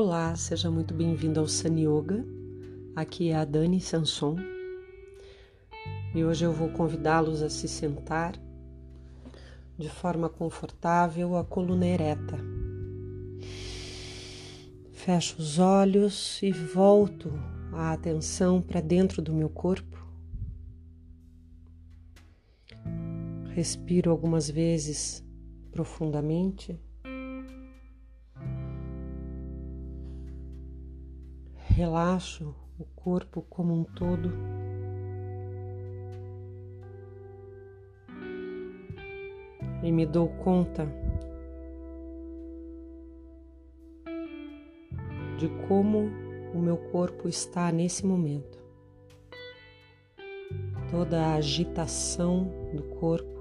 Olá, seja muito bem-vindo ao Sun Yoga. Aqui é a Dani Sanson e hoje eu vou convidá-los a se sentar de forma confortável, a coluna ereta. Fecho os olhos e volto a atenção para dentro do meu corpo. Respiro algumas vezes profundamente. Relaxo o corpo como um todo. E me dou conta de como o meu corpo está nesse momento. Toda a agitação do corpo,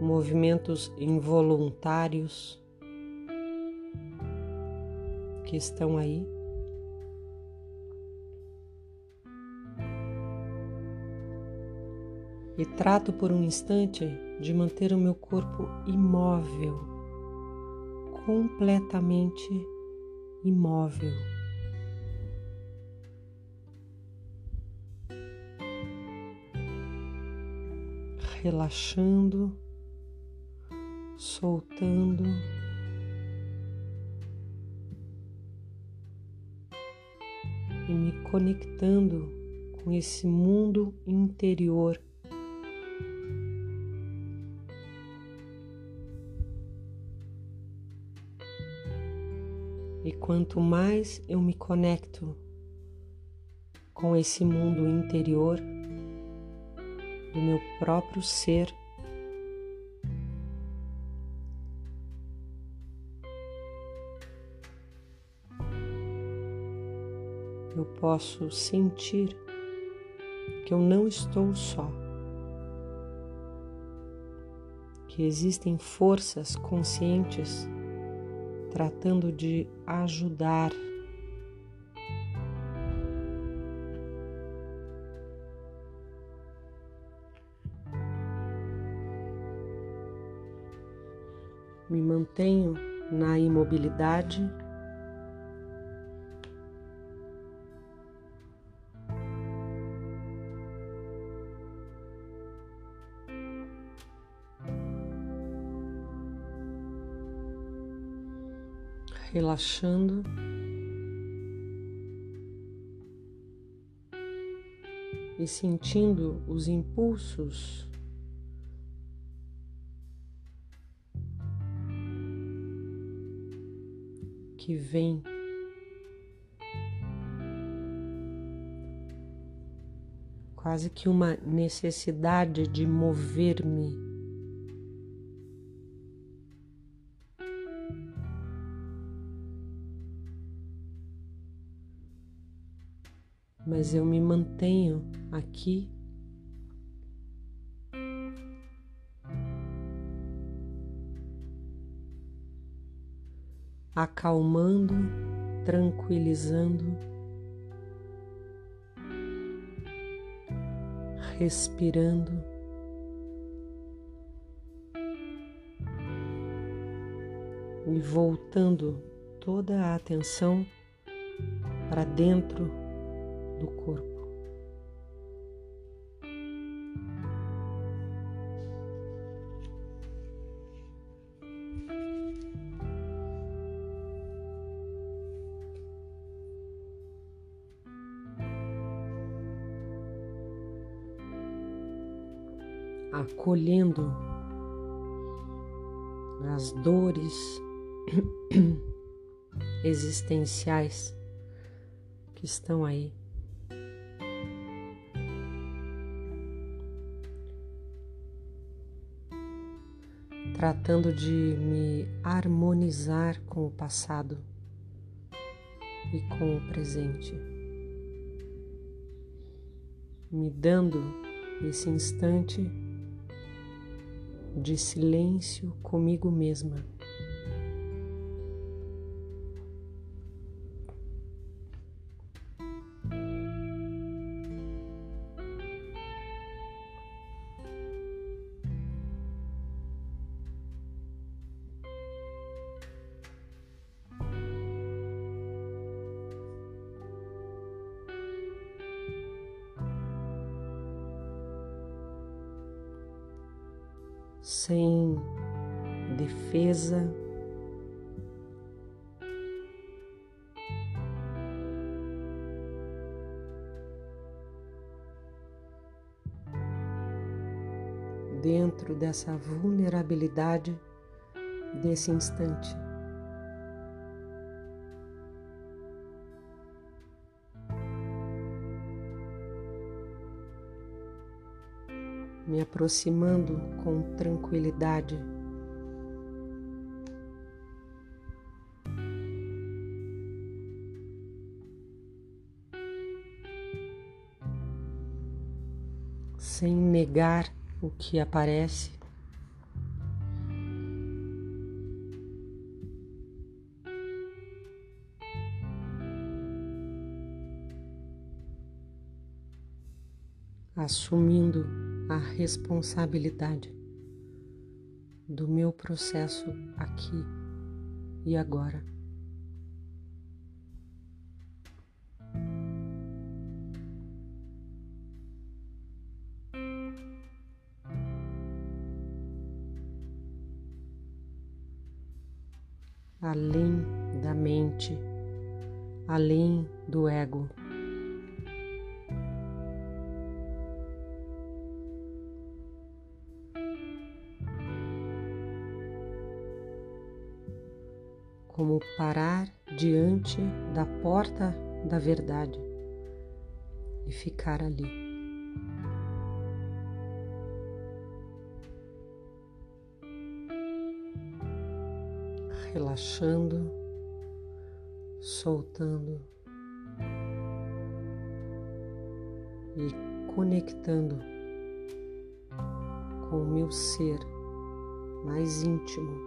movimentos involuntários que estão aí. E trato por um instante de manter o meu corpo imóvel, completamente imóvel. Relaxando, soltando. Me conectando com esse mundo interior. E quanto mais eu me conecto com esse mundo interior do meu próprio ser, posso sentir que eu não estou só, que existem forças conscientes tratando de ajudar. Me mantenho na imobilidade relaxando. E sentindo os impulsos. Que vêm quase que uma necessidade de mover-me mas eu me mantenho aqui. Acalmando, tranquilizando, respirando. E voltando toda a atenção para dentro do corpo. Acolhendo as dores existenciais que estão aí. Tratando de me harmonizar com o passado e com o presente, me dando esse instante de silêncio comigo mesma. Sem defesa. Dentro dessa vulnerabilidade desse instante. Me aproximando com tranquilidade. Sem negar o que aparece. Assumindo a responsabilidade do meu processo aqui e agora. Além da mente, além do ego. Como parar diante da porta da verdade e ficar ali. Relaxando, soltando e conectando com o meu ser mais íntimo.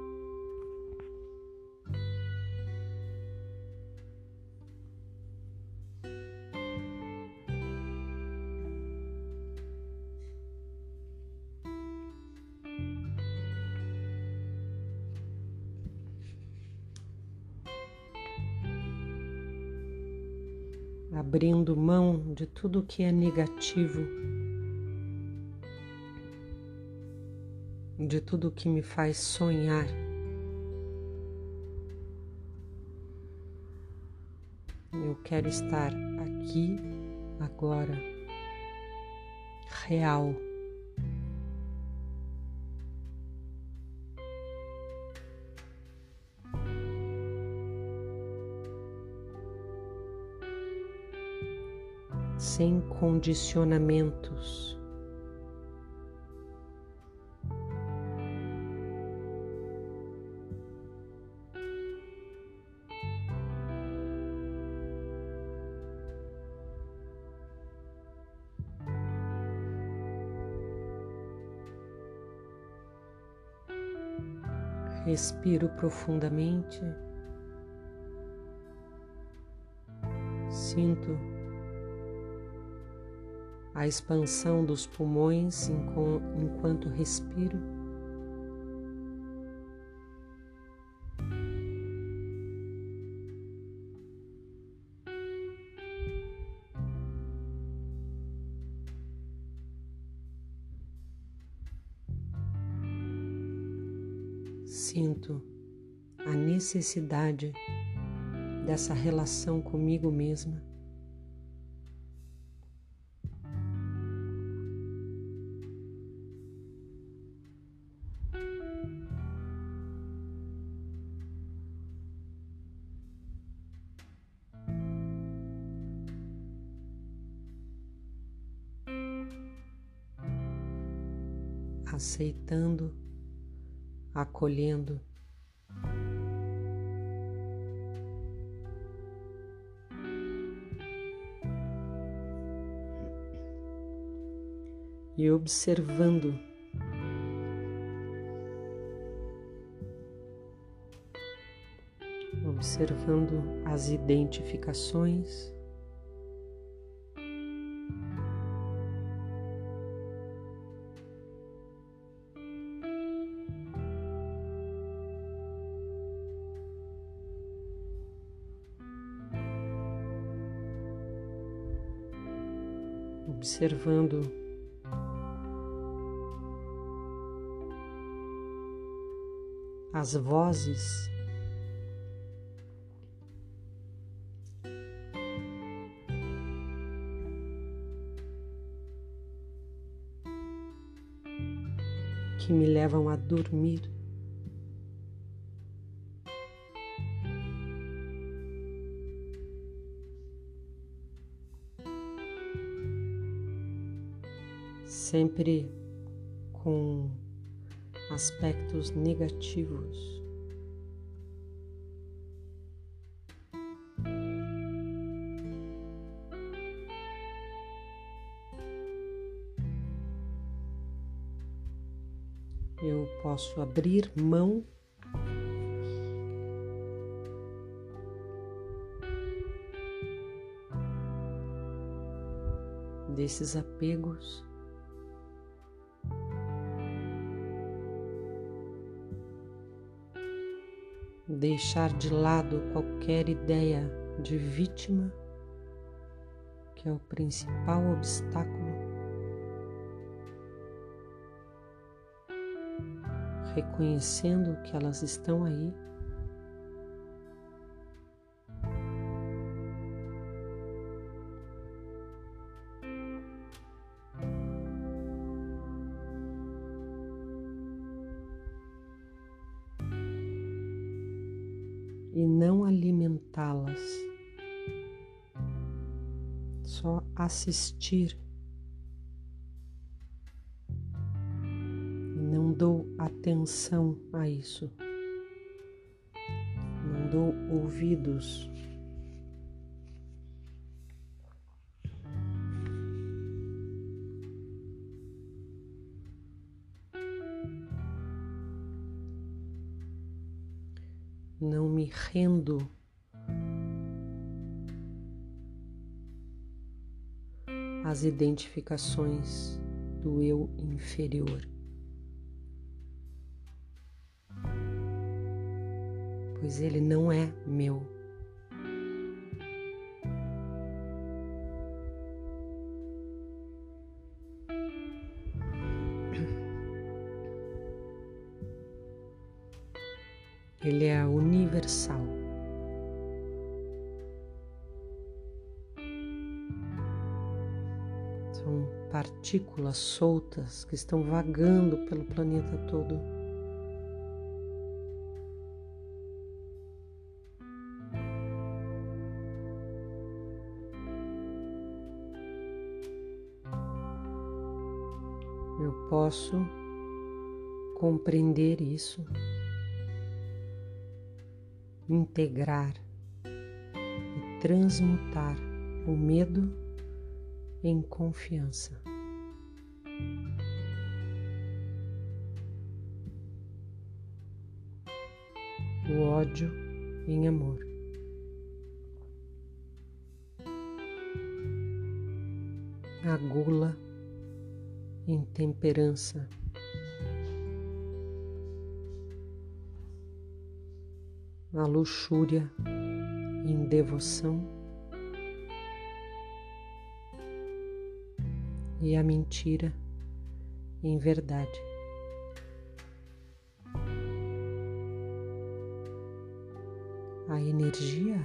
Abrindo mão de tudo que é negativo, de tudo que me faz sonhar. Eu quero estar aqui, agora, real. Sem condicionamentos. Respiro profundamente, sinto a expansão dos pulmões enquanto respiro. Sinto a necessidade dessa relação comigo mesma. Aceitando, acolhendo. E observando observando as identificações. Observando as vozes que me levam a dormir. Sempre com aspectos negativos. eu posso abrir mão desses apegos. Deixar de lado qualquer ideia de vítima, que é o principal obstáculo reconhecendo que elas estão aí. Só assistir dou atenção a isso, não dou ouvidos. Não me rendo às identificações do eu inferior. pois ele não é meu. Ele é universal. Partículas soltas que estão vagando pelo planeta todo. eu posso compreender isso, integrar e transmutar o medo em confiança. O ódio em amor. A gula em temperança. A luxúria em devoção e a mentira em verdade. A energia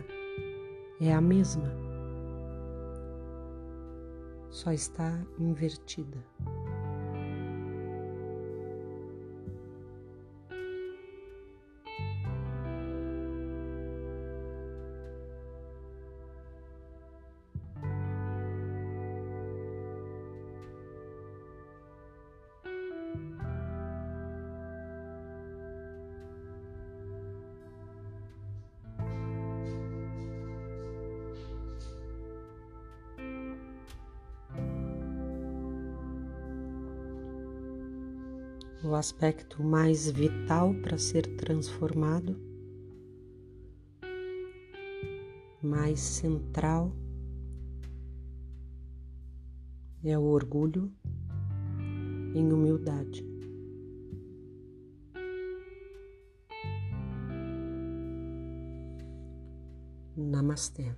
é a mesma, só está invertida. O aspecto mais vital para ser transformado, mais central é o orgulho em humildade. Namastê.